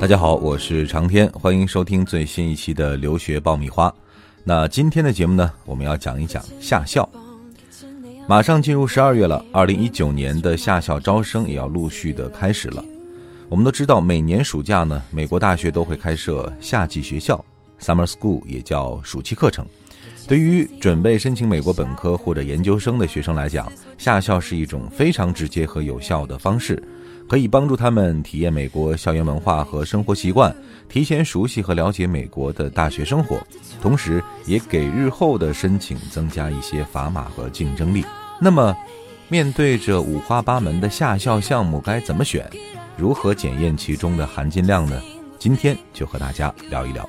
大家好，我是长天，欢迎收听最新一期的留学爆米花。那今天的节目呢，我们要讲一讲夏校。马上进入十二月了，二零一九年的夏校招生也要陆续的开始了。我们都知道，每年暑假呢，美国大学都会开设夏季学校 （summer school），也叫暑期课程。对于准备申请美国本科或者研究生的学生来讲，夏校是一种非常直接和有效的方式。可以帮助他们体验美国校园文化和生活习惯，提前熟悉和了解美国的大学生活，同时也给日后的申请增加一些砝码和竞争力。那么，面对着五花八门的下校项目，该怎么选？如何检验其中的含金量呢？今天就和大家聊一聊。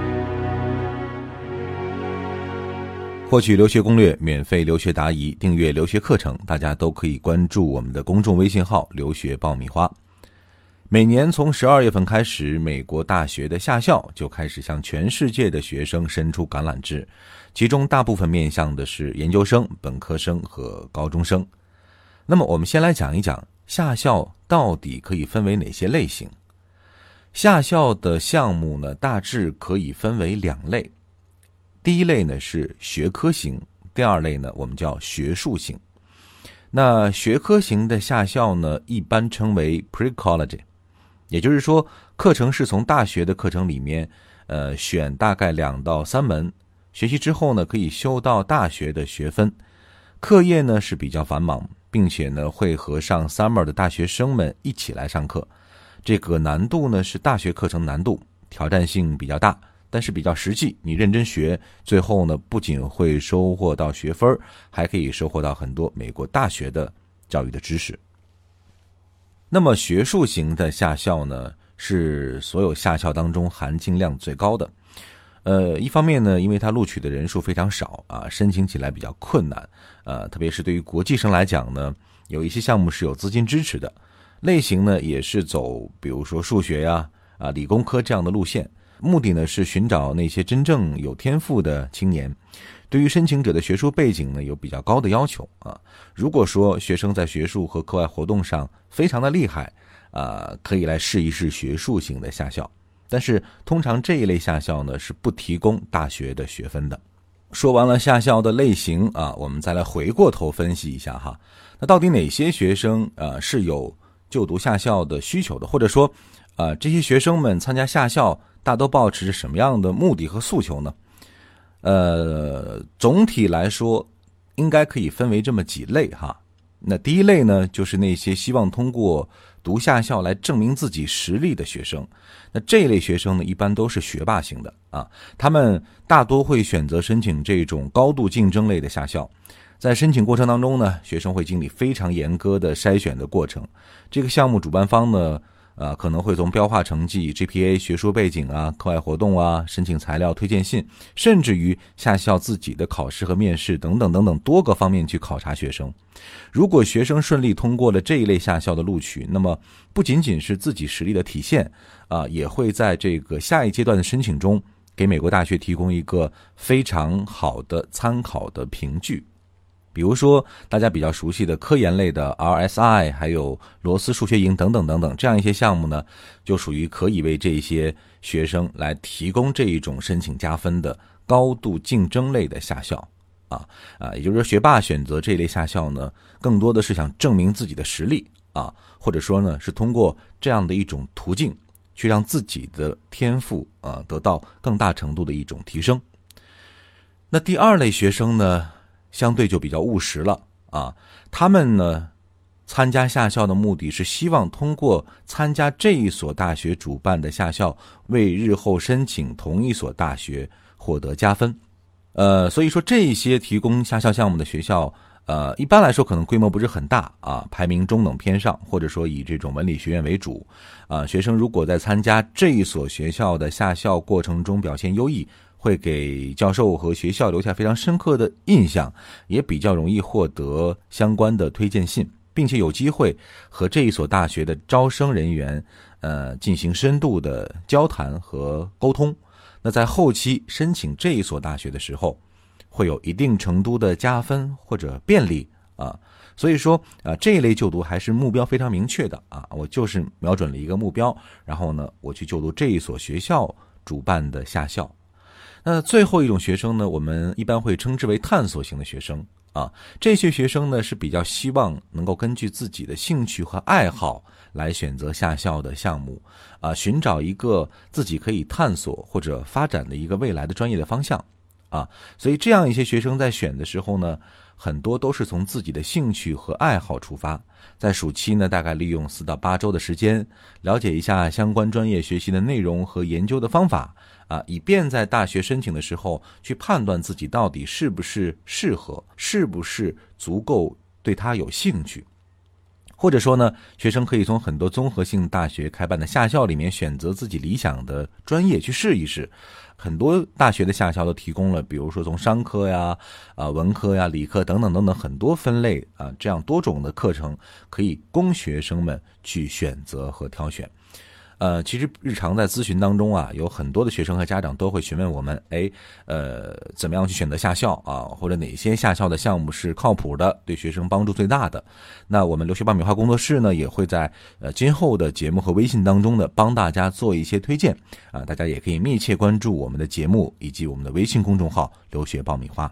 获取留学攻略、免费留学答疑、订阅留学课程，大家都可以关注我们的公众微信号“留学爆米花”。每年从十二月份开始，美国大学的夏校就开始向全世界的学生伸出橄榄枝，其中大部分面向的是研究生、本科生和高中生。那么，我们先来讲一讲夏校到底可以分为哪些类型。夏校的项目呢，大致可以分为两类。第一类呢是学科型，第二类呢我们叫学术型。那学科型的下校呢，一般称为 pre-college，也就是说，课程是从大学的课程里面，呃，选大概两到三门，学习之后呢，可以修到大学的学分。课业呢是比较繁忙，并且呢会和上 summer 的大学生们一起来上课。这个难度呢是大学课程难度，挑战性比较大。但是比较实际，你认真学，最后呢，不仅会收获到学分还可以收获到很多美国大学的教育的知识。那么学术型的下校呢，是所有下校当中含金量最高的。呃，一方面呢，因为它录取的人数非常少啊，申请起来比较困难。呃，特别是对于国际生来讲呢，有一些项目是有资金支持的，类型呢也是走比如说数学呀啊理工科这样的路线。目的呢是寻找那些真正有天赋的青年，对于申请者的学术背景呢有比较高的要求啊。如果说学生在学术和课外活动上非常的厉害啊，可以来试一试学术型的下校。但是通常这一类下校呢是不提供大学的学分的。说完了下校的类型啊，我们再来回过头分析一下哈，那到底哪些学生呃是有就读下校的需求的，或者说啊这些学生们参加下校？大都保持着什么样的目的和诉求呢？呃，总体来说，应该可以分为这么几类哈。那第一类呢，就是那些希望通过读下校来证明自己实力的学生。那这一类学生呢，一般都是学霸型的啊。他们大多会选择申请这种高度竞争类的下校。在申请过程当中呢，学生会经历非常严格的筛选的过程。这个项目主办方呢。啊，可能会从标化成绩、GPA、学术背景啊、课外活动啊、申请材料、推荐信，甚至于下校自己的考试和面试等等等等多个方面去考察学生。如果学生顺利通过了这一类下校的录取，那么不仅仅是自己实力的体现啊，也会在这个下一阶段的申请中给美国大学提供一个非常好的参考的凭据。比如说，大家比较熟悉的科研类的 RSI，还有罗斯数学营等等等等，这样一些项目呢，就属于可以为这些学生来提供这一种申请加分的高度竞争类的下校啊啊，也就是说，学霸选择这类下校呢，更多的是想证明自己的实力啊，或者说呢，是通过这样的一种途径，去让自己的天赋啊得到更大程度的一种提升。那第二类学生呢？相对就比较务实了啊，他们呢参加下校的目的是希望通过参加这一所大学主办的下校，为日后申请同一所大学获得加分。呃，所以说这些提供下校项目的学校，呃，一般来说可能规模不是很大啊，排名中等偏上，或者说以这种文理学院为主啊。学生如果在参加这一所学校的下校过程中表现优异。会给教授和学校留下非常深刻的印象，也比较容易获得相关的推荐信，并且有机会和这一所大学的招生人员，呃，进行深度的交谈和沟通。那在后期申请这一所大学的时候，会有一定程度的加分或者便利啊。所以说啊，这一类就读还是目标非常明确的啊，我就是瞄准了一个目标，然后呢，我去就读这一所学校主办的下校。那最后一种学生呢，我们一般会称之为探索型的学生啊。这些学生呢是比较希望能够根据自己的兴趣和爱好来选择下校的项目啊，寻找一个自己可以探索或者发展的一个未来的专业的方向啊。所以这样一些学生在选的时候呢，很多都是从自己的兴趣和爱好出发，在暑期呢，大概利用四到八周的时间，了解一下相关专业学习的内容和研究的方法。啊，以便在大学申请的时候去判断自己到底是不是适合，是不是足够对他有兴趣，或者说呢，学生可以从很多综合性大学开办的夏校里面选择自己理想的专业去试一试。很多大学的下校都提供了，比如说从商科呀、啊文科呀、理科等等等等很多分类啊，这样多种的课程可以供学生们去选择和挑选。呃，其实日常在咨询当中啊，有很多的学生和家长都会询问我们，哎，呃，怎么样去选择下校啊？或者哪些下校的项目是靠谱的，对学生帮助最大的？那我们留学爆米花工作室呢，也会在呃今后的节目和微信当中呢，帮大家做一些推荐啊。大家也可以密切关注我们的节目以及我们的微信公众号“留学爆米花”。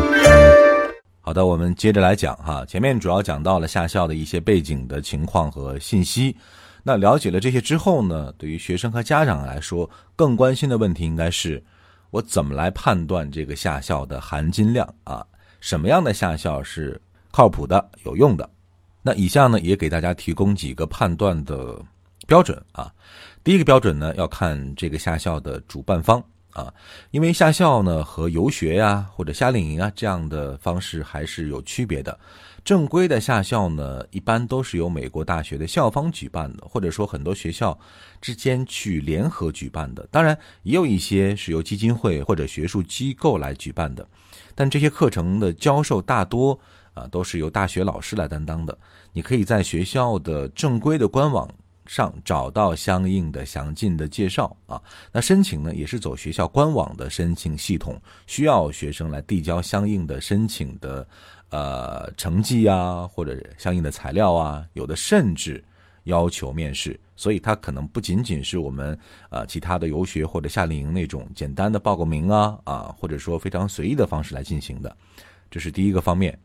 好的，我们接着来讲哈。前面主要讲到了下校的一些背景的情况和信息。那了解了这些之后呢，对于学生和家长来说，更关心的问题应该是：我怎么来判断这个下校的含金量啊？什么样的下校是靠谱的、有用的？那以下呢，也给大家提供几个判断的标准啊。第一个标准呢，要看这个下校的主办方。啊，因为夏校呢和游学呀或者夏令营啊这样的方式还是有区别的。正规的夏校呢，一般都是由美国大学的校方举办的，或者说很多学校之间去联合举办的。当然，也有一些是由基金会或者学术机构来举办的。但这些课程的教授大多啊都是由大学老师来担当的。你可以在学校的正规的官网。上找到相应的详尽的介绍啊，那申请呢也是走学校官网的申请系统，需要学生来递交相应的申请的呃成绩啊或者相应的材料啊，有的甚至要求面试，所以它可能不仅仅是我们呃其他的游学或者夏令营那种简单的报个名啊啊或者说非常随意的方式来进行的，这是第一个方面。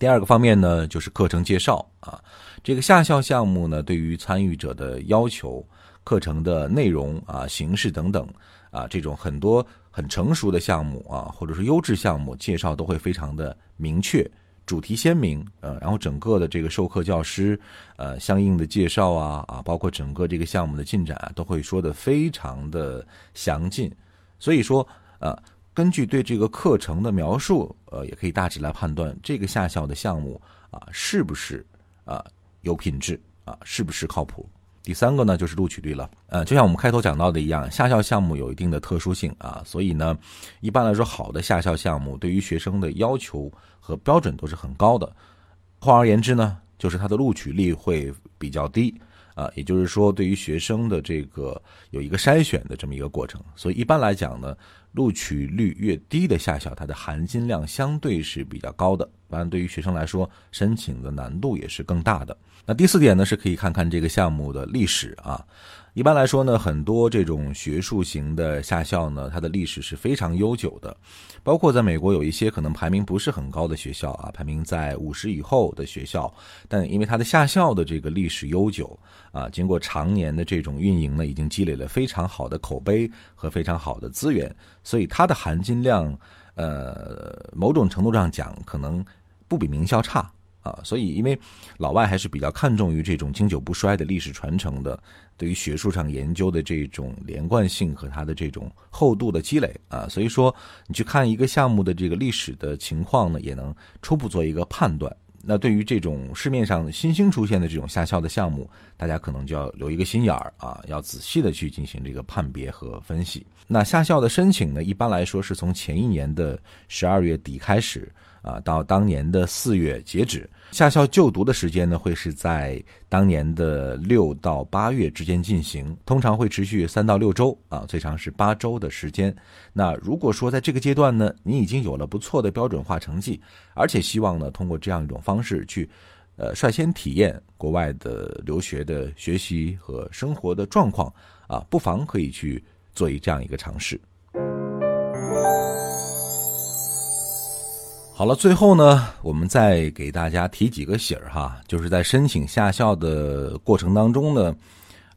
第二个方面呢，就是课程介绍啊。这个下校项目呢，对于参与者的要求、课程的内容啊、形式等等啊，这种很多很成熟的项目啊，或者是优质项目，介绍都会非常的明确，主题鲜明。呃，然后整个的这个授课教师，呃，相应的介绍啊啊，包括整个这个项目的进展啊，都会说的非常的详尽。所以说，呃。根据对这个课程的描述，呃，也可以大致来判断这个下校的项目啊是不是啊有品质啊是不是靠谱。第三个呢就是录取率了，呃，就像我们开头讲到的一样，下校项目有一定的特殊性啊，所以呢，一般来说好的下校项目对于学生的要求和标准都是很高的。换而言之呢，就是它的录取率会比较低。啊，也就是说，对于学生的这个有一个筛选的这么一个过程，所以一般来讲呢，录取率越低的下校，它的含金量相对是比较高的。当然，对于学生来说，申请的难度也是更大的。那第四点呢，是可以看看这个项目的历史啊。一般来说呢，很多这种学术型的下校呢，它的历史是非常悠久的。包括在美国有一些可能排名不是很高的学校啊，排名在五十以后的学校，但因为它的下校的这个历史悠久啊，经过常年的这种运营呢，已经积累了非常好的口碑和非常好的资源，所以它的含金量，呃，某种程度上讲，可能不比名校差。啊，所以因为老外还是比较看重于这种经久不衰的历史传承的，对于学术上研究的这种连贯性和它的这种厚度的积累啊，所以说你去看一个项目的这个历史的情况呢，也能初步做一个判断。那对于这种市面上新兴出现的这种下校的项目，大家可能就要留一个心眼儿啊，要仔细的去进行这个判别和分析。那下校的申请呢，一般来说是从前一年的十二月底开始。啊，到当年的四月截止，下校就读的时间呢，会是在当年的六到八月之间进行，通常会持续三到六周啊，最长是八周的时间。那如果说在这个阶段呢，你已经有了不错的标准化成绩，而且希望呢通过这样一种方式去，呃，率先体验国外的留学的学习和生活的状况啊，不妨可以去做一这样一个尝试。好了，最后呢，我们再给大家提几个醒儿哈，就是在申请下校的过程当中呢，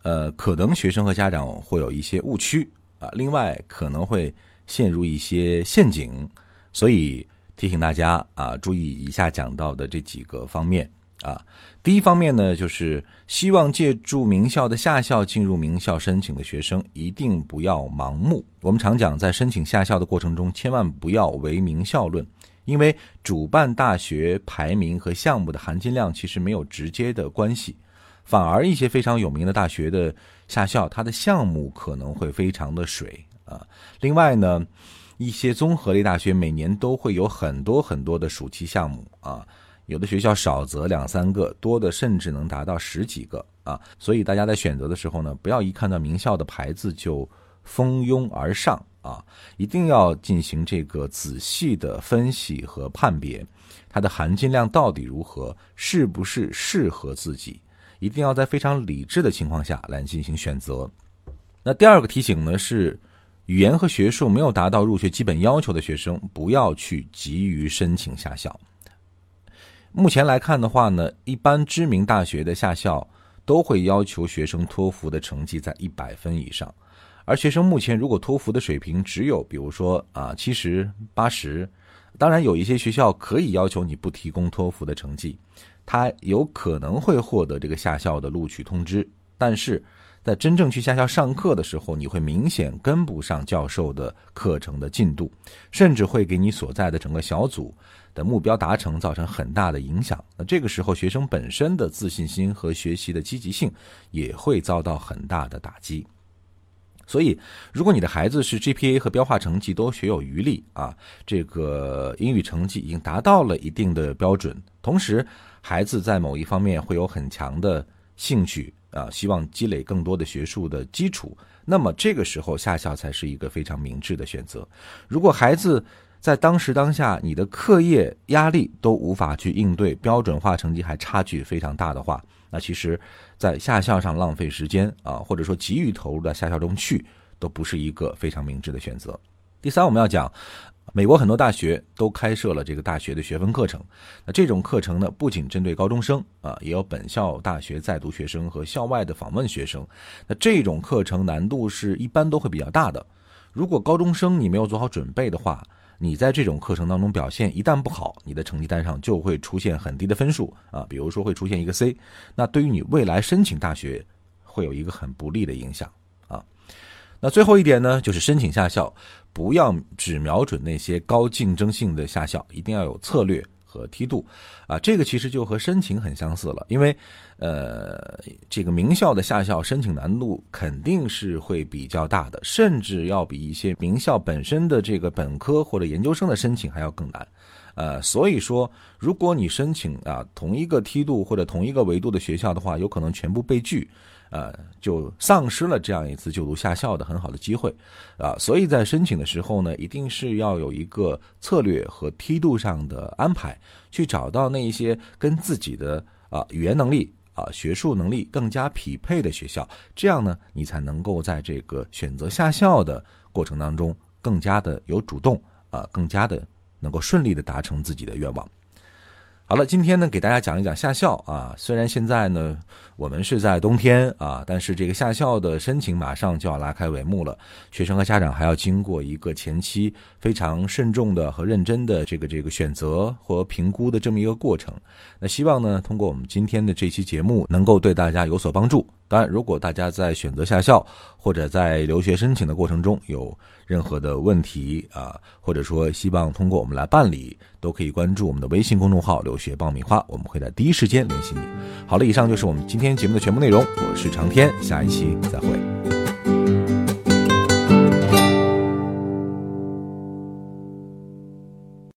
呃，可能学生和家长会有一些误区啊，另外可能会陷入一些陷阱，所以提醒大家啊，注意以下讲到的这几个方面啊。第一方面呢，就是希望借助名校的下校进入名校申请的学生，一定不要盲目。我们常讲，在申请下校的过程中，千万不要唯名校论。因为主办大学排名和项目的含金量其实没有直接的关系，反而一些非常有名的大学的下校，它的项目可能会非常的水啊。另外呢，一些综合类大学每年都会有很多很多的暑期项目啊，有的学校少则两三个，多的甚至能达到十几个啊。所以大家在选择的时候呢，不要一看到名校的牌子就蜂拥而上。啊，一定要进行这个仔细的分析和判别，它的含金量到底如何，是不是适合自己？一定要在非常理智的情况下来进行选择。那第二个提醒呢是，语言和学术没有达到入学基本要求的学生，不要去急于申请下校。目前来看的话呢，一般知名大学的下校都会要求学生托福的成绩在一百分以上。而学生目前如果托福的水平只有，比如说啊七十八十，当然有一些学校可以要求你不提供托福的成绩，他有可能会获得这个下校的录取通知。但是在真正去下校上课的时候，你会明显跟不上教授的课程的进度，甚至会给你所在的整个小组的目标达成造成很大的影响。那这个时候，学生本身的自信心和学习的积极性也会遭到很大的打击。所以，如果你的孩子是 GPA 和标化成绩都学有余力啊，这个英语成绩已经达到了一定的标准，同时孩子在某一方面会有很强的兴趣啊，希望积累更多的学术的基础，那么这个时候下校才是一个非常明智的选择。如果孩子在当时当下你的课业压力都无法去应对，标准化成绩还差距非常大的话，那其实，在下校上浪费时间啊，或者说急于投入到下校中去，都不是一个非常明智的选择。第三，我们要讲，美国很多大学都开设了这个大学的学分课程。那这种课程呢，不仅针对高中生啊，也有本校大学在读学生和校外的访问学生。那这种课程难度是一般都会比较大的。如果高中生你没有做好准备的话，你在这种课程当中表现一旦不好，你的成绩单上就会出现很低的分数啊，比如说会出现一个 C，那对于你未来申请大学会有一个很不利的影响啊。那最后一点呢，就是申请下校不要只瞄准那些高竞争性的下校，一定要有策略。和梯度，啊，这个其实就和申请很相似了，因为，呃，这个名校的下校申请难度肯定是会比较大的，甚至要比一些名校本身的这个本科或者研究生的申请还要更难，呃，所以说，如果你申请啊同一个梯度或者同一个维度的学校的话，有可能全部被拒。呃，就丧失了这样一次就读下校的很好的机会，啊，所以在申请的时候呢，一定是要有一个策略和梯度上的安排，去找到那一些跟自己的啊语言能力啊学术能力更加匹配的学校，这样呢，你才能够在这个选择下校的过程当中更加的有主动啊，更加的能够顺利的达成自己的愿望。好了，今天呢，给大家讲一讲下校啊。虽然现在呢，我们是在冬天啊，但是这个下校的申请马上就要拉开帷幕了。学生和家长还要经过一个前期非常慎重的和认真的这个这个选择和评估的这么一个过程。那希望呢，通过我们今天的这期节目，能够对大家有所帮助。当然，如果大家在选择下校或者在留学申请的过程中有任何的问题啊，或者说希望通过我们来办理，都可以关注我们的微信公众号“留学爆米花”，我们会在第一时间联系你。好了，以上就是我们今天节目的全部内容，我是长天，下一期再会。